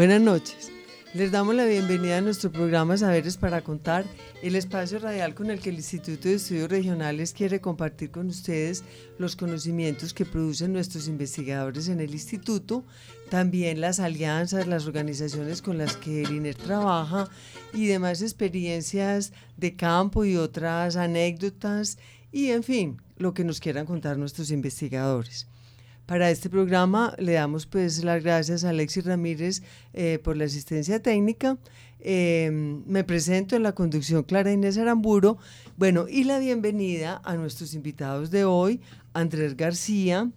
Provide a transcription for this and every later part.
Buenas noches. Les damos la bienvenida a nuestro programa Saberes para Contar, el espacio radial con el que el Instituto de Estudios Regionales quiere compartir con ustedes los conocimientos que producen nuestros investigadores en el instituto, también las alianzas, las organizaciones con las que el INER trabaja y demás experiencias de campo y otras anécdotas y, en fin, lo que nos quieran contar nuestros investigadores. Para este programa le damos pues las gracias a Alexis Ramírez eh, por la asistencia técnica. Em, me presento en la conducción Clara Inés Aramburo. Bueno, y la bienvenida a nuestros invitados de hoy, Andrés García,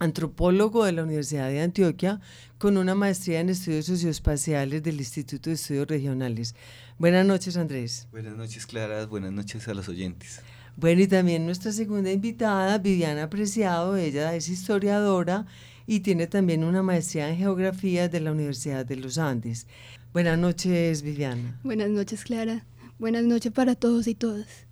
antropólogo de la Universidad de Antioquia, con una maestría en estudios socioespaciales del Instituto de Estudios Regionales. Buenas noches, Andrés. Buenas noches, Clara. Buenas noches a los oyentes. Bueno, y también nuestra segunda invitada, Viviana Apreciado, ella es historiadora y tiene también una maestría en geografía de la Universidad de los Andes. Buenas noches, Viviana. Buenas noches, Clara. Buenas noches para todos y todas.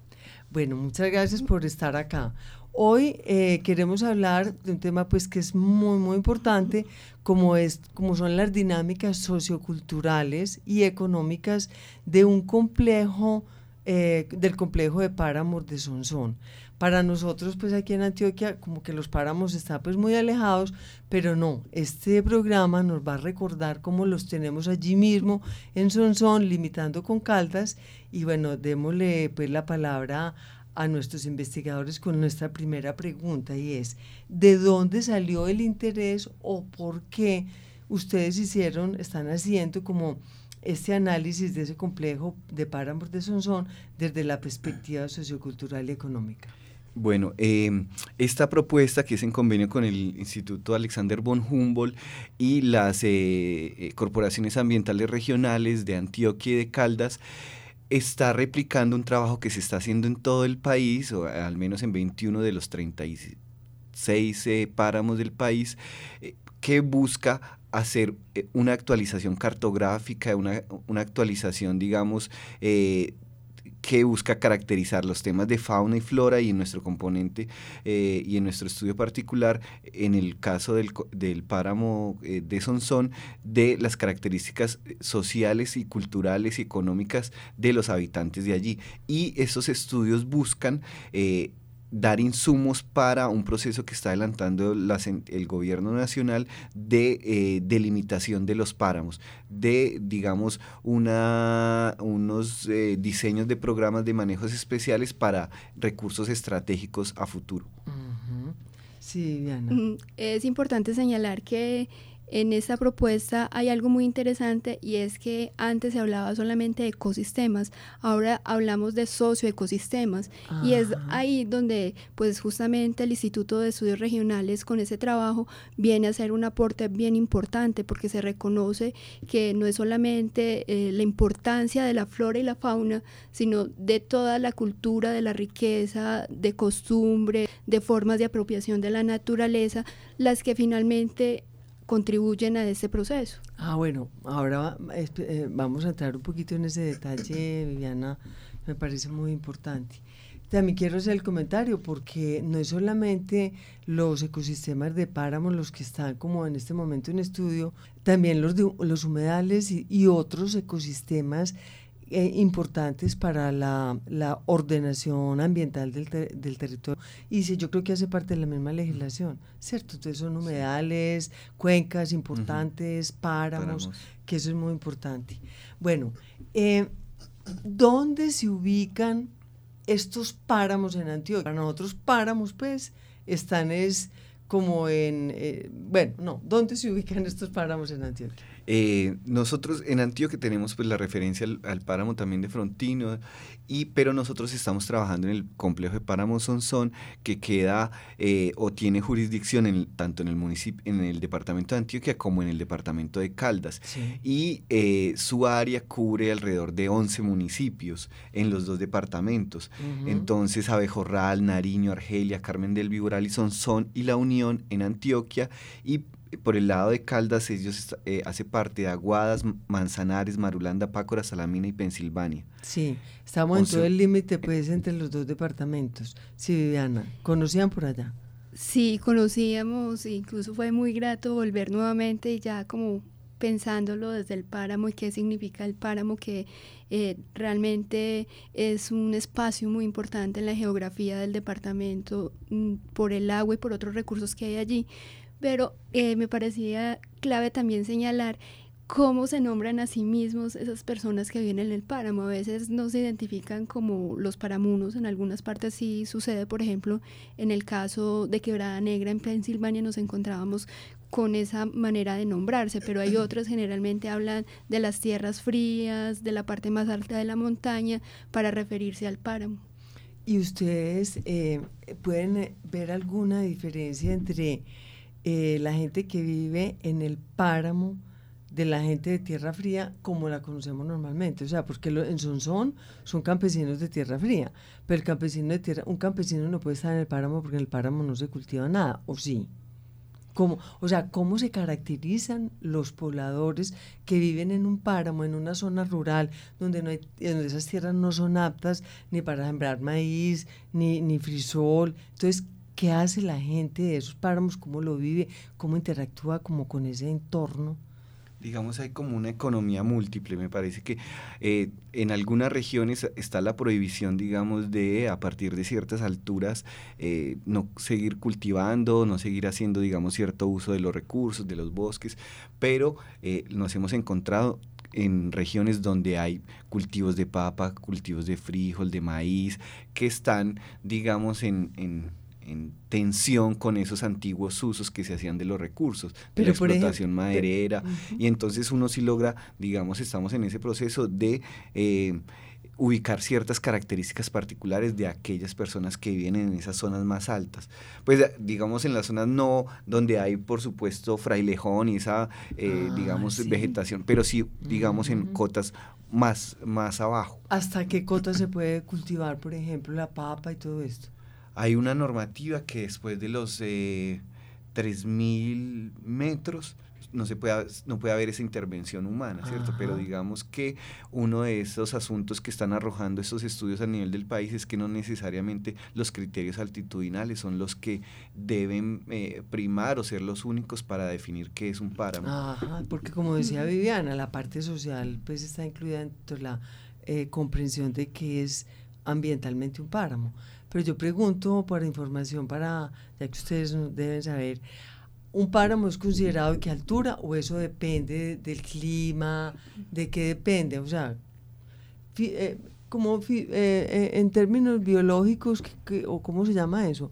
Bueno, muchas gracias por estar acá. Hoy eh, queremos hablar de un tema pues que es muy muy importante como es como son las dinámicas socioculturales y económicas de un complejo eh, del complejo de páramos de Sonsón. Para nosotros, pues aquí en Antioquia, como que los páramos están pues muy alejados, pero no, este programa nos va a recordar cómo los tenemos allí mismo en Sonsón, limitando con Caldas, y bueno, démosle pues la palabra a nuestros investigadores con nuestra primera pregunta y es, ¿de dónde salió el interés o por qué ustedes hicieron, están haciendo como este análisis de ese complejo de páramos de Sonsón desde la perspectiva sociocultural y económica. Bueno, em, esta propuesta que es en convenio con el Instituto Alexander von Humboldt y las eh, eh, corporaciones ambientales regionales de Antioquia y de Caldas, está replicando un trabajo que se está haciendo en todo el país, o al menos en 21 de los 36 eh, páramos del país, que busca hacer eh, una actualización cartográfica, una, actualización, digamos, eh, que busca caracterizar los temas de fauna y flora y en nuestro componente eh, y en nuestro estudio particular, en el caso del, del páramo de Sonsón, de las características sociales y culturales y económicas de los habitantes de allí. Y esos estudios buscan dar insumos para un proceso que está adelantando el gobierno nacional de eh, delimitación de los páramos, de, digamos, una, unos eh, diseños de programas de manejos especiales para recursos estratégicos a futuro. Sí, Diana. Mm, es importante señalar que en esta propuesta hay algo muy interesante y es que antes se hablaba solamente de ecosistemas, ahora hablamos de socioecosistemas. Y es ahí donde pues justamente el Instituto de Estudios Regionales con ese trabajo viene a hacer un aporte bien importante porque se reconoce que no es solamente eh, la importancia de la flora y la fauna, sino de toda la cultura, de la riqueza, de costumbre, de formas de apropiación de la naturaleza, las que finalmente contribuyen a este proceso. Ah, bueno, ahora eh, vamos a entrar un poquito en ese detalle, Viviana, me parece muy importante. también quiero hacer el comentario porque no es solamente los ecosistemas de páramos los que están como en este momento en estudio, también los, de, los humedales y, otros ecosistemas eh, importantes para la, ordenación ambiental del, del, territorio. Y sí, yo creo que hace parte de la misma legislación, ¿cierto? Entonces son humedales, cuencas importantes, páramos, que eso es muy importante. Bueno, eh, ¿dónde se ubican estos páramos en Antioquia? Para nosotros páramos, pues, están es como en, eh, bueno, no, ¿dónde se ubican estos páramos en Antioquia? Eh, nosotros en Antioquia tenemos pues la referencia al, páramo también de Frontino, y, pero nosotros estamos trabajando en el complejo de páramo Sonsón que queda eh, o tiene jurisdicción en, tanto en el municipio, en el departamento de Antioquia como en el departamento de Caldas. Y eh, su área cubre alrededor de 11 municipios en los dos departamentos. Entonces Abejorral, Nariño, Argelia, Carmen del Viboral y Sonsón y La Unión en Antioquia y por el lado de Caldas, ellos eh, hace parte de Aguadas, Manzanares, Marulanda, Pácora, Salamina y Pensilvania. Sí, estamos en todo el límite pues entre los dos departamentos. Sí, Viviana, ¿conocían por allá? Sí, conocíamos, incluso fue muy grato volver nuevamente ya como pensándolo desde el páramo y qué significa el páramo, que eh, realmente es un espacio muy importante en la geografía del departamento mm, por el agua y por otros recursos que hay allí, pero eh, me parecía clave también señalar cómo se nombran a sí mismos esas personas que viven en el páramo. A veces no se identifican como los paramunos, en algunas partes sí sucede, por ejemplo, en el caso de Quebrada Negra en Pensilvania nos encontrábamos con esa manera de nombrarse, pero hay otros generalmente hablan de las tierras frías, de la parte más alta de la montaña, para referirse al páramo. ¿Y ustedes eh, pueden ver alguna diferencia entre eh, la gente que vive en el páramo de la gente de tierra fría como la conocemos normalmente. O sea, porque en Sonsón son campesinos de tierra fría, pero el campesino de tierra, un campesino no puede estar en el páramo porque en el páramo no se cultiva nada, ¿o sí? ¿Cómo, o sea, ¿cómo se caracterizan los pobladores que viven en un páramo, en una zona rural, donde, no hay, donde esas tierras no son aptas ni para sembrar maíz, ni, ni frisol? Entonces, ¿Qué hace la gente de esos páramos? ¿Cómo lo vive? ¿Cómo interactúa como con ese entorno? digamos, hay como una economía múltiple. Me parece que eh, en algunas regiones está la prohibición, digamos, de a partir de ciertas alturas eh, no seguir cultivando, no seguir haciendo, digamos, cierto uso de los recursos, de los bosques, pero eh, nos hemos encontrado en regiones donde hay cultivos de papa, cultivos de frijol, de maíz, que están, digamos, en en tensión con esos antiguos usos que se hacían de los recursos, de la explotación maderera, y entonces uno sí logra, digamos, estamos en ese proceso de eh, ubicar ciertas características particulares de aquellas personas que viven en esas zonas más altas. Pues digamos en las zonas no donde hay por supuesto frailejón y esa eh, ah, digamos vegetación, pero sí digamos en cotas más, más abajo. ¿Hasta qué cota se puede cultivar, por ejemplo, la papa y todo esto? Hay una normativa que después de los eh, 3.000 metros no se puede, no puede haber esa intervención humana, ¿cierto? Pero digamos que uno de esos asuntos que están arrojando estos estudios a nivel del país es que no necesariamente los criterios altitudinales son los que deben eh, primar o ser los únicos para definir qué es un páramo. Ajá, porque como decía Viviana, la parte social pues está incluida dentro de la eh, comprensión de qué es ambientalmente un páramo. Pero yo pregunto por información para, ya que ustedes deben saber, ¿un páramo es considerado de qué altura o eso depende del clima? ¿De qué depende? O sea, eh, como eh, eh, en términos biológicos, o cómo se llama eso,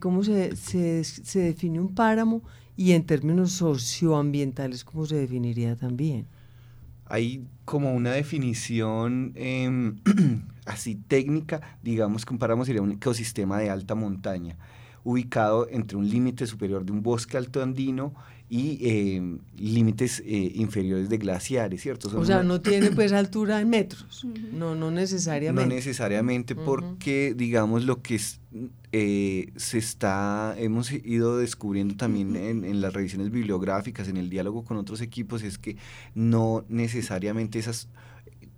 cómo se, se, se define un páramo y en términos socioambientales, cómo se definiría también hay como una definición em, así técnica, digamos, comparamos, sería un ecosistema de alta montaña, ubicado entre un límite superior de un bosque alto andino y em, límites eh, inferiores de glaciares, ¿cierto? o sea, no tiene pues altura en metros, no, no necesariamente. No necesariamente porque, digamos, lo que es, eh, se está, hemos ido descubriendo también en, en, las revisiones bibliográficas, en el diálogo con otros equipos, es que no necesariamente esas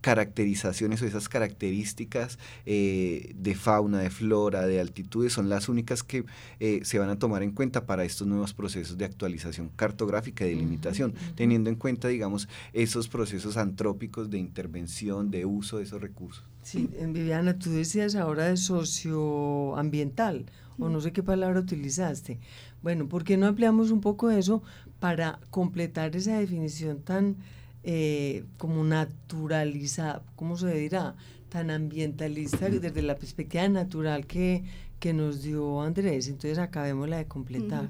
caracterizaciones o esas características eh, de fauna, de flora, de altitudes son las únicas que eh, se van a tomar en cuenta para estos nuevos procesos de actualización cartográfica y de limitación, teniendo en cuenta, digamos, esos procesos antrópicos de intervención, de uso de esos recursos. Sí, Viviana, tú decías ahora de socioambiental, o no sé qué palabra utilizaste. Bueno, ¿por qué no ampliamos un poco eso para completar esa definición tan eh, como naturalizada, ¿cómo se dirá? Tan ambientalista desde la perspectiva natural que, que nos dio Andrés. Entonces acabemos la de completar.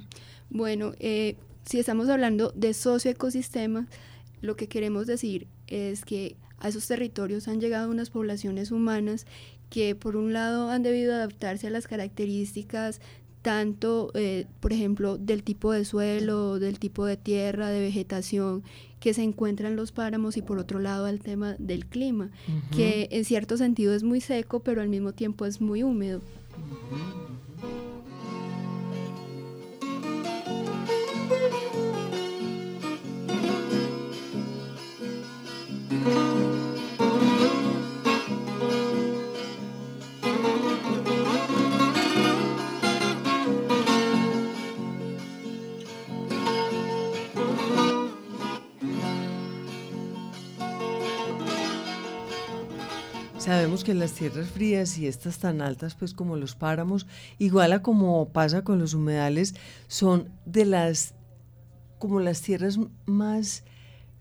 Bueno, eh, si estamos hablando de socioecosistemas, lo que queremos decir es que a esos territorios han llegado unas poblaciones humanas que por un lado han debido adaptarse a las características tanto, eh, por ejemplo, del tipo de suelo, del tipo de tierra, de vegetación que se encuentran los páramos y por otro lado al tema del clima, que en cierto sentido es muy seco, pero al mismo tiempo es muy húmedo. Que las tierras frías y estas tan altas, pues como los páramos, igual a como pasa con los humedales, son de las como las tierras más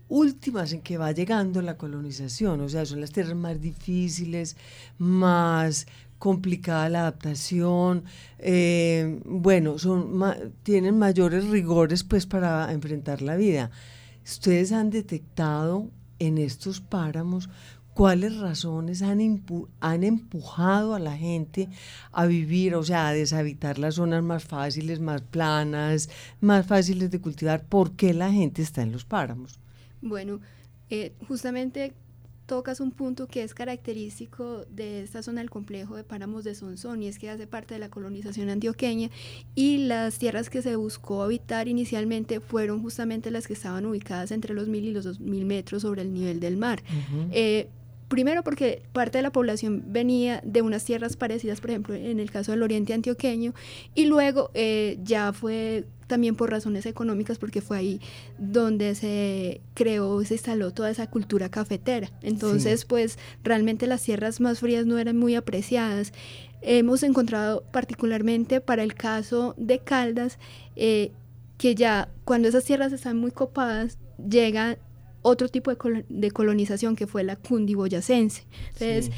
últimas en que va llegando la colonización, o sea, son las tierras más difíciles, más complicada la adaptación, eh, bueno, son tienen mayores rigores pues para enfrentar la vida. Ustedes han detectado en estos páramos cuáles razones han, han empujado a la gente a vivir, o sea, a deshabitar las zonas más fáciles, más planas, más fáciles de cultivar. ¿Por qué la gente está en los páramos? Bueno, eh, justamente tocas un punto que es característico de esta zona del complejo de páramos de Sonsón y es que hace parte de la colonización antioqueña y las tierras que se buscó habitar inicialmente fueron justamente las que estaban ubicadas entre los mil y los dos mil metros sobre el nivel del mar. Primero porque parte de la población venía de unas tierras parecidas, por ejemplo, en el caso del oriente antioqueño, y luego eh, ya fue también por razones económicas, porque fue ahí donde se creó, se instaló toda esa cultura cafetera. Entonces, pues realmente las tierras más frías no eran muy apreciadas. Hemos encontrado particularmente para el caso de Caldas, eh, que ya cuando esas tierras están muy copadas, llega otro tipo de, colonización que fue la cundiboyacense. Entonces,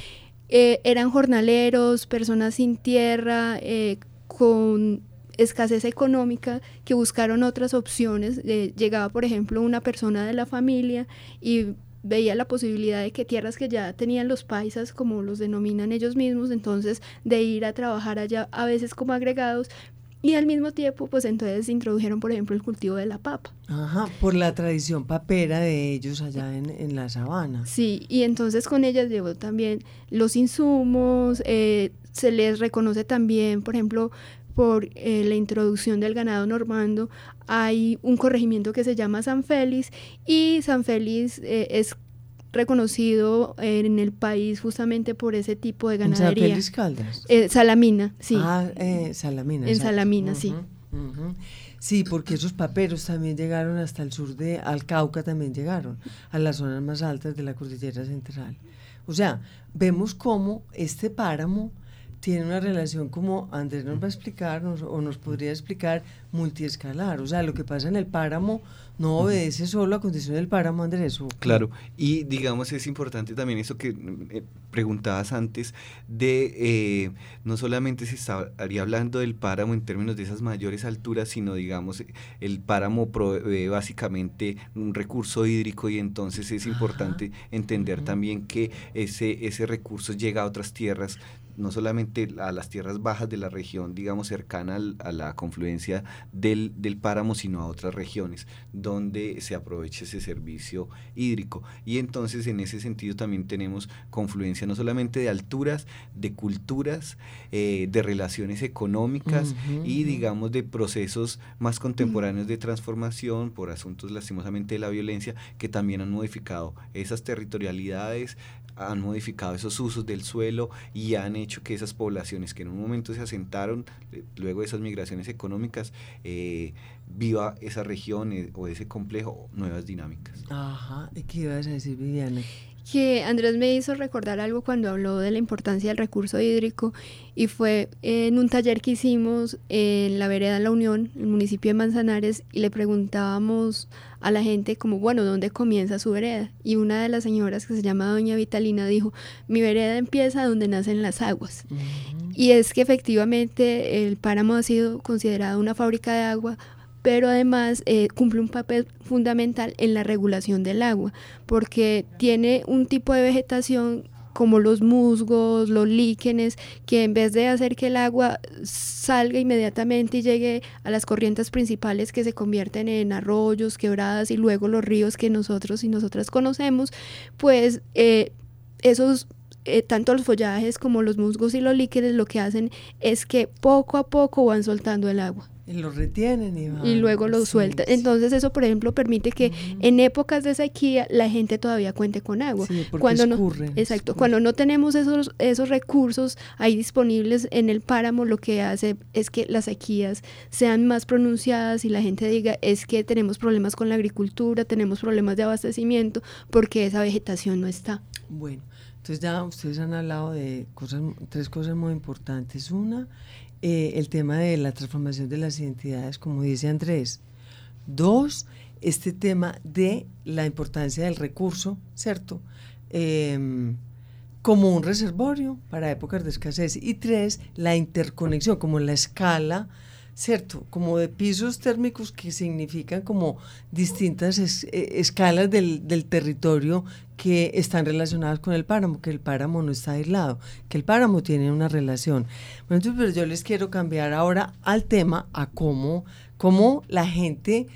eh, eran jornaleros, personas sin tierra, eh, con escasez económica, que buscaron otras opciones. Eh, llegaba, por ejemplo, una persona de la familia y veía la posibilidad de que tierras que ya tenían los paisas, como los denominan ellos mismos, entonces de ir a trabajar allá a veces como agregados, y al mismo tiempo, pues entonces introdujeron, por ejemplo, el cultivo de la papa. Ajá, por la tradición papera de ellos allá en, la sabana. Sí, y entonces con ellas llevó también los insumos, eh, se les reconoce también, por ejemplo, por eh, la introducción del ganado normando, hay un corregimiento que se llama San Félix y San Félix eh, es reconocido en el país justamente por ese tipo de ganadería. ¿En Caldas? Eh, Salamina, sí. Ah, eh, Salamina. En Salamina, sí. Sí, porque esos paperos también llegaron hasta el sur de, al Cauca también llegaron, a las zonas más altas de la cordillera central. O sea, vemos cómo este páramo tiene una relación como Andrés nos va a explicar o nos podría explicar multiescalar. O sea, lo que pasa en el páramo no obedece solo a condiciones del páramo, Andrés. Claro, y digamos es importante también eso que eh, preguntabas antes, de eh, no solamente se estaría hablando del páramo en términos de esas mayores alturas, sino digamos el páramo provee básicamente un recurso hídrico y entonces es importante entender también que ese, ese recurso llega a otras tierras no solamente a las tierras bajas de la región, digamos, cercana a la confluencia del, del, páramo, sino a otras regiones donde se aproveche ese servicio hídrico. Y entonces en ese sentido también tenemos confluencia no solamente de alturas, de culturas, eh, de relaciones económicas y digamos de procesos más contemporáneos de transformación por asuntos lastimosamente de la violencia que también han modificado esas territorialidades, han modificado esos usos del suelo y han hecho que esas poblaciones que en un momento se asentaron, eh, luego de esas migraciones económicas, eh, viva esa región eh, o ese complejo nuevas dinámicas. Ajá, ¿qué ibas a decir, Viviana? Que Andrés me hizo recordar algo cuando habló de la importancia del recurso hídrico y fue en un taller que hicimos en la vereda La Unión, el municipio de Manzanares, y le preguntábamos a la gente como, bueno, ¿dónde comienza su vereda? Y una de las señoras que se llama Doña Vitalina dijo, mi vereda empieza donde nacen las aguas. Y es que efectivamente el páramo ha sido considerado una fábrica de agua pero además eh, cumple un papel fundamental en la regulación del agua, porque tiene un tipo de vegetación como los musgos, los líquenes, que en vez de hacer que el agua salga inmediatamente y llegue a las corrientes principales que se convierten en arroyos, quebradas y luego los ríos que nosotros y nosotras conocemos, pues eh, esos eh, tanto los follajes como los musgos y los líquenes lo que hacen es que poco a poco van soltando el agua. Y lo retienen y, luego lo sueltan. Entonces eso, por ejemplo, permite que en épocas de sequía la gente todavía cuente con agua. cuando no, exacto, cuando no tenemos esos, esos recursos ahí disponibles en el páramo, lo que hace es que las sequías sean más pronunciadas y la gente diga es que tenemos problemas con la agricultura, tenemos problemas de abastecimiento porque esa vegetación no está. Bueno, entonces ya ustedes han hablado de cosas, tres cosas muy importantes. Una, eh, el tema de la transformación de las identidades, como dice Andrés. Dos, este tema de la importancia del recurso, ¿cierto? Em, como un reservorio para épocas de escasez. Y tres, la interconexión, como la escala ¿cierto? Como de pisos térmicos que significan como distintas eh, escalas del, territorio que están relacionadas con el páramo, que el páramo no está aislado, que el páramo tiene una relación. Bueno, entonces, pero yo les quiero cambiar ahora al tema, a cómo, cómo la gente,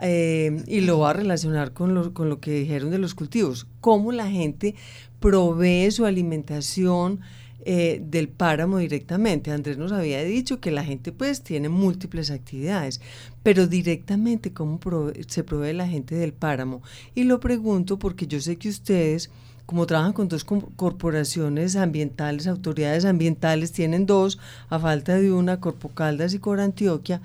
eh, y lo va a relacionar con lo, con lo que dijeron de los cultivos, cómo la gente provee su alimentación, eh, del páramo directamente. Andrés nos había dicho que la gente pues tiene múltiples actividades, pero directamente cómo se provee la gente del páramo. Y lo pregunto porque yo sé que ustedes, como trabajan con dos corporaciones ambientales, autoridades ambientales, tienen dos, a falta de una, Corpo Caldas y Cor Antioquia,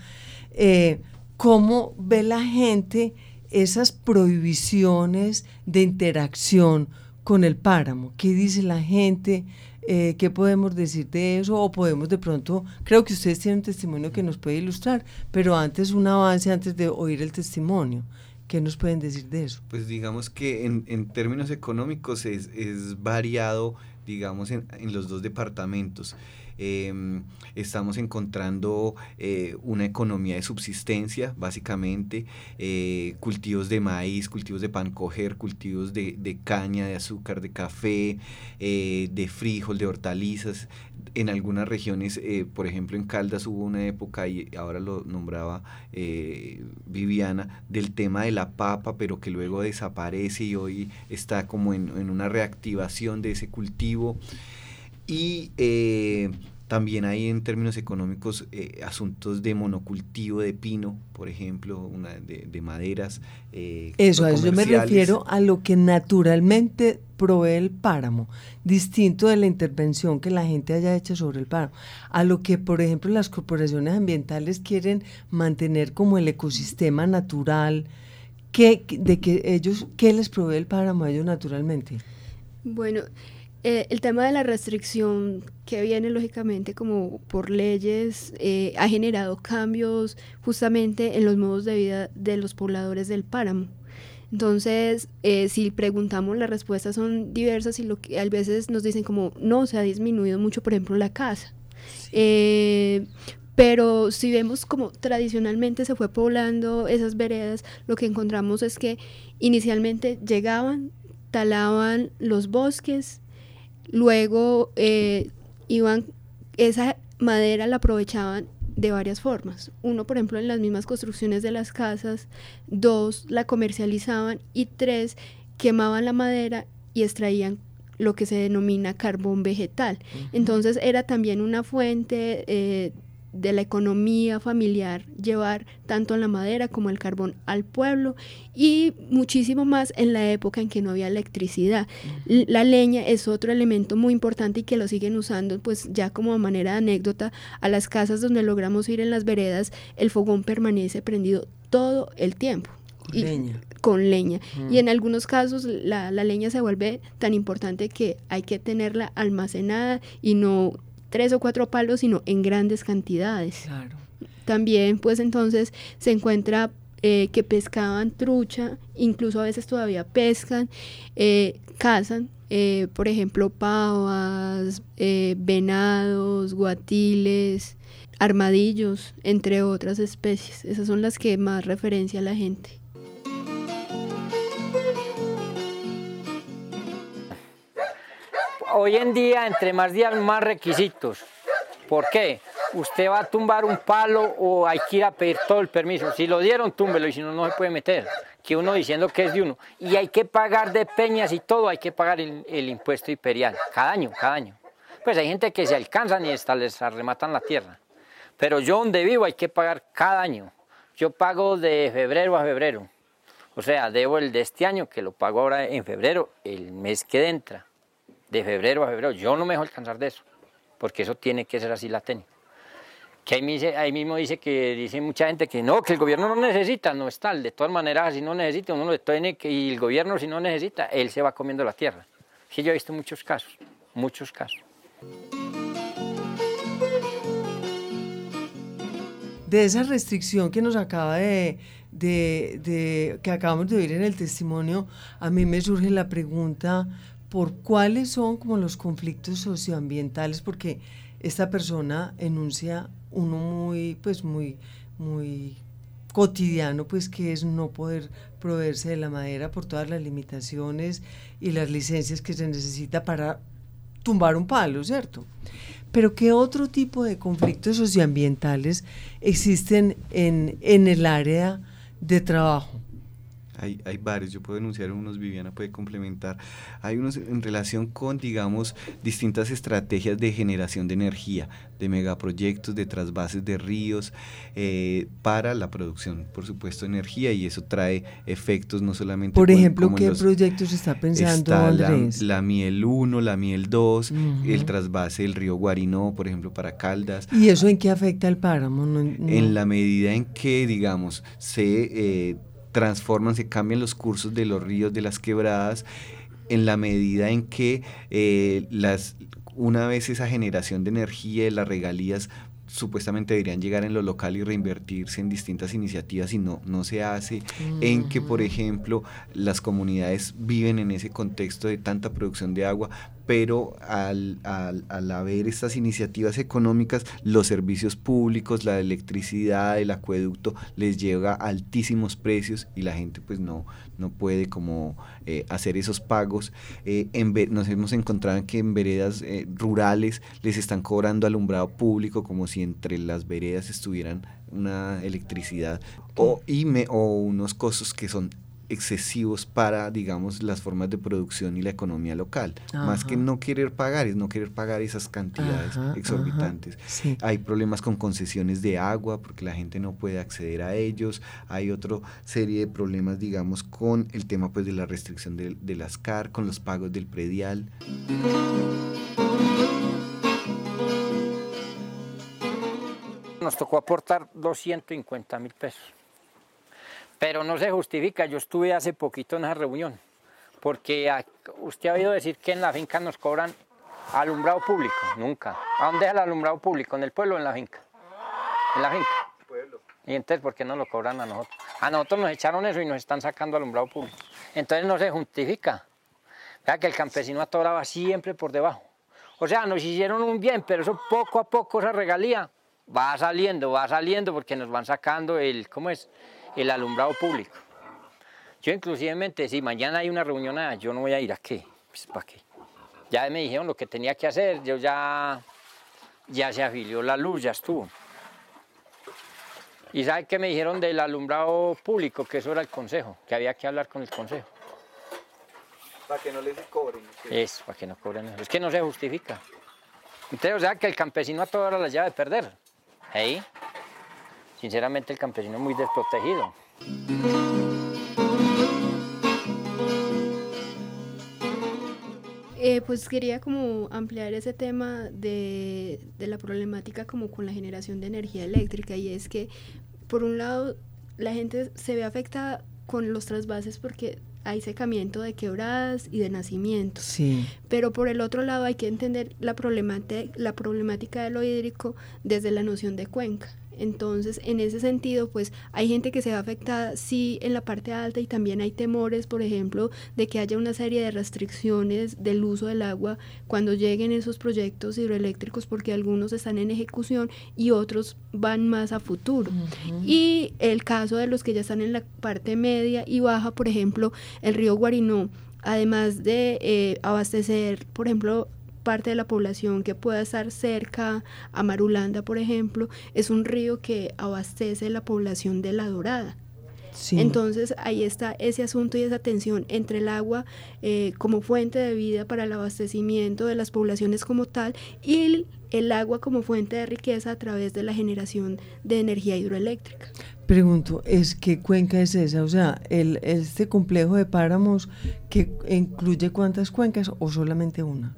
eh, ¿cómo ve la gente esas prohibiciones de interacción con el páramo? ¿Qué dice la gente? Eh, ¿Qué podemos decir de eso? O podemos de pronto, creo que ustedes tienen un testimonio que nos puede ilustrar, pero antes un avance, antes de oír el testimonio. ¿Qué nos pueden decir de eso? Pues digamos que en, en términos económicos es, es variado, digamos, en, en los dos departamentos. Em, estamos encontrando eh, una economía de subsistencia, básicamente, eh, cultivos de maíz, cultivos de pan coger, cultivos de, caña, de azúcar, de café, eh, de frijol, de hortalizas. En algunas regiones, por ejemplo en Caldas hubo una época, y ahora lo nombraba Viviana, del tema de la papa, pero que luego desaparece y hoy está como en, en una reactivación de ese cultivo. Y eh, también hay en términos económicos eh, asuntos de monocultivo de pino, por ejemplo, una de, maderas. Eh, eso, a eso yo me refiero a lo que naturalmente provee el páramo, distinto de la intervención que la gente haya hecho sobre el páramo, a lo que, por ejemplo, las corporaciones ambientales quieren mantener como el ecosistema natural, que, de que ellos, ¿qué les provee el páramo a ellos naturalmente? Bueno, eh, el tema de la restricción que viene lógicamente como por leyes eh, ha generado cambios justamente en los modos de vida de los pobladores del páramo. Entonces, eh, si preguntamos, las respuestas son diversas y lo que a veces nos dicen como, no, se ha disminuido mucho, por ejemplo, la casa. pero si vemos como tradicionalmente se fue poblando esas veredas, lo que encontramos es que inicialmente llegaban, talaban los bosques, Luego eh, iban, esa madera la aprovechaban de varias formas. Uno, por ejemplo, en las mismas construcciones de las casas, dos, la comercializaban y tres, quemaban la madera y extraían lo que se denomina carbón vegetal. Entonces era también una fuente eh, de la economía familiar llevar tanto la madera como el carbón al pueblo y muchísimo más en la época en que no había electricidad. La leña es otro elemento muy importante y que lo siguen usando pues ya como manera de anécdota a las casas donde logramos ir en las veredas, el fogón permanece prendido todo el tiempo. Con leña. Con leña. Y en algunos casos la, la leña se vuelve tan importante que hay que tenerla almacenada y no tres o cuatro palos, sino en grandes cantidades. Claro. También, pues entonces se encuentra eh, que pescaban trucha, incluso a veces todavía pescan, eh, cazan, eh, por ejemplo, pavas, venados, guatiles, armadillos, entre otras especies. Esas son las que más referencia a la gente. Hoy en día, entre más días, más requisitos. ¿Por qué? Usted va a tumbar un palo o hay que ir a pedir todo el permiso. Si lo dieron, túmbelo y si no, no se puede meter. Que uno diciendo que es de uno. Y hay que pagar de peñas y todo, hay que pagar el, impuesto imperial. Cada año, cada año. Pues hay gente que se alcanzan y hasta les arrematan la tierra. Pero yo donde vivo hay que pagar cada año. Yo pago de febrero a febrero. O sea, debo el de este año, que lo pago ahora en febrero, el mes que entra de febrero a febrero. Yo no me dejo alcanzar de eso, porque eso tiene que ser así la técnica. Que ahí, mismo dice que dice mucha gente que no, que el gobierno no necesita, no es tal. De todas maneras, si no necesita, uno lo tiene y el gobierno si no necesita, él se va comiendo la tierra. Sí, yo he visto muchos casos, muchos casos. De esa restricción que nos acaba de, de, que acabamos de oír en el testimonio, a mí me surge la pregunta, por cuáles son como los conflictos socioambientales, porque esta persona enuncia uno muy, pues muy, muy cotidiano, pues que es no poder proveerse de la madera por todas las limitaciones y las licencias que se necesita para tumbar un palo, ¿cierto? Pero ¿qué otro tipo de conflictos socioambientales existen en, en el área de trabajo? Hay, hay, varios, yo puedo enunciar unos, Viviana puede complementar. Hay unos en relación con, digamos, distintas estrategias de generación de energía, de megaproyectos, de trasvases de ríos, eh, para la producción, por supuesto, de energía, y eso trae efectos no solamente... Por ejemplo, ¿qué proyectos está pensando Andrés? La, Miel 1, la Miel 2, el trasvase del río Guarinó, por ejemplo, para Caldas. ¿Y eso en qué afecta al páramo? En la medida en que, digamos, se... Eh, transforman, se cambian los cursos de los ríos, de las quebradas, en la medida en que eh, las, una vez esa generación de energía, las regalías supuestamente deberían llegar en lo local y reinvertirse en distintas iniciativas y no, no se hace, en que, por ejemplo, las comunidades viven en ese contexto de tanta producción de agua, pero al, al, haber estas iniciativas económicas, los servicios públicos, la electricidad, el acueducto, les llega a altísimos precios y la gente pues no, no puede como eh, hacer esos pagos. Eh, nos hemos encontrado que en veredas eh, rurales les están cobrando alumbrado público como si entre las veredas estuvieran una electricidad o, y me, o unos costos que son excesivos para, digamos, las formas de producción y la economía local. Más que no querer pagar, es no querer pagar esas cantidades exorbitantes. Hay problemas con concesiones de agua porque la gente no puede acceder a ellos. Hay otra serie de problemas, digamos, con el tema pues de la restricción de, de las CAR, con los pagos del predial. Nos tocó aportar 250 mil pesos pero no se justifica. Yo estuve hace poquito en esa reunión, porque usted ha oído decir que en la finca nos cobran alumbrado público. Nunca. ¿A dónde es el alumbrado público? ¿En el pueblo o en la finca? En la finca. Pueblo. Y entonces, ¿por qué no lo cobran a nosotros? A nosotros nos echaron eso y nos están sacando alumbrado público. Entonces no se justifica. Vea que el campesino atoraba siempre por debajo. O sea, nos hicieron un bien, pero eso poco a poco, esa regalía, va saliendo, va saliendo, porque nos van sacando el, ¿cómo es? El alumbrado público. Yo inclusivemente, si mañana hay una reunión, yo no voy a ir a qué, pues, ¿para qué? Ya me dijeron lo que tenía que hacer, yo ya ya se afilió la luz, ya estuvo. ¿Y sabe qué me dijeron del alumbrado público? Que eso era el consejo, que había que hablar con el consejo. Para que no les cobren. Eso, para que no cobren eso. Es que no se justifica. Entonces, o sea, que el campesino a toda hora la lleva de perder. Ahí, sinceramente, el campesino es muy desprotegido. Eh, pues quería como ampliar ese tema de, de la problemática como con la generación de energía eléctrica y es que por un lado la gente se ve afectada con los trasvases porque hay secamiento de quebradas y de nacimientos. Sí. Pero por el otro lado hay que entender la problemática, la problemática de lo hídrico desde la noción de cuenca. Entonces, en ese sentido, pues hay gente que se va afectada, sí, en la parte alta y también hay temores, por ejemplo, de que haya una serie de restricciones del uso del agua cuando lleguen esos proyectos hidroeléctricos, porque algunos están en ejecución y otros van más a futuro. Y el caso de los que ya están en la parte media y baja, por ejemplo, el río Guarinó, además de eh, abastecer, por ejemplo, parte de la población que pueda estar cerca a Marulanda, por ejemplo, es un río que abastece la población de La Dorada. Sí. Entonces ahí está ese asunto y esa tensión entre el agua eh, como fuente de vida para el abastecimiento de las poblaciones como tal y el, el agua como fuente de riqueza a través de la generación de energía hidroeléctrica. Pregunto, ¿es qué cuenca es esa? O sea, el, este complejo de páramos que incluye cuántas cuencas o solamente una?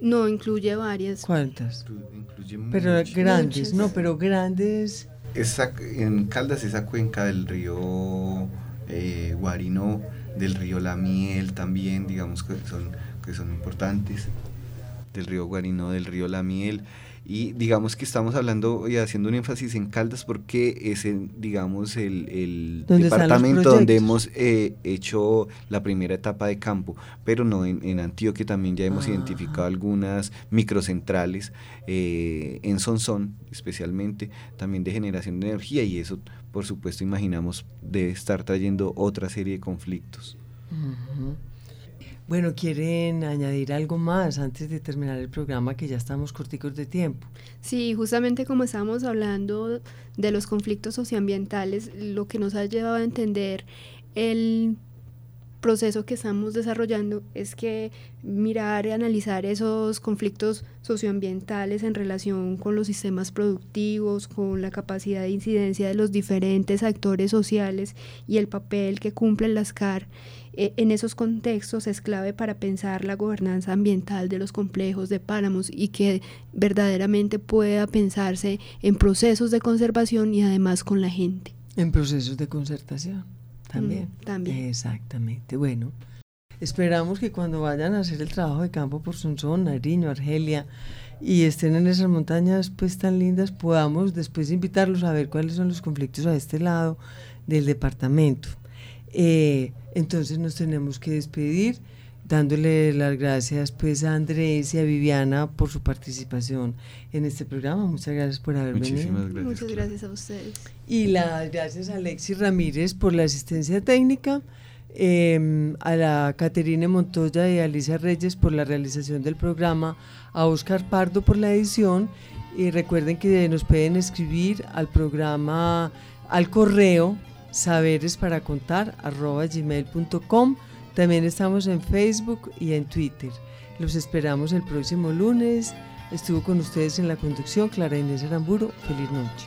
No, incluye varias. ¿Cuántas? Incluye Pero grandes, Muchas. no, pero grandes. Esa, en Caldas, esa cuenca del río eh, Guarino, del río La Miel también, digamos que son, que son importantes. Del río Guarino, del río La Miel. Y digamos que estamos hablando y haciendo un énfasis en Caldas porque es, el, digamos, el, el ¿Dónde están los departamento donde hemos eh, hecho la primera etapa de campo, pero no en, en Antioquia también ya hemos Ah. identificado algunas microcentrales, eh, en Sonsón especialmente, también de generación de energía y eso, por supuesto, imaginamos debe estar trayendo otra serie de conflictos. Ujú. Bueno, ¿quieren añadir algo más antes de terminar el programa que ya estamos corticos de tiempo? Sí, justamente como estábamos hablando de los conflictos socioambientales, lo que nos ha llevado a entender el proceso que estamos desarrollando es que mirar y analizar esos conflictos socioambientales en relación con los sistemas productivos, con la capacidad de incidencia de los diferentes actores sociales y el papel que cumplen las CAR eh, en esos contextos es clave para pensar la gobernanza ambiental de los complejos de páramos y que verdaderamente pueda pensarse en procesos de conservación y además con la gente. En procesos de concertación también. Mm, también. Exactamente. Bueno, esperamos que cuando vayan a hacer el trabajo de campo por Sonsón, Nariño, Argelia y estén en esas montañas pues tan lindas, podamos después invitarlos a ver cuáles son los conflictos a este lado del departamento. Eh, entonces nos tenemos que despedir dándole las gracias pues a Andrés y a Viviana por su participación en este programa. Muchas gracias por haber venido. Muchísimas gracias. Muchas gracias a ustedes. Y las gracias a Alexis Ramírez por la asistencia técnica, eh, a la Caterine Montoya y a Alicia Reyes por la realización del programa, a Oscar Pardo por la edición y recuerden que nos pueden escribir al programa, al correo saberes para contar arroba gmail.com. También estamos en Facebook y en Twitter. Los esperamos el próximo lunes. Estuvo con ustedes en la conducción Clara Inés Aramburo. Feliz noche.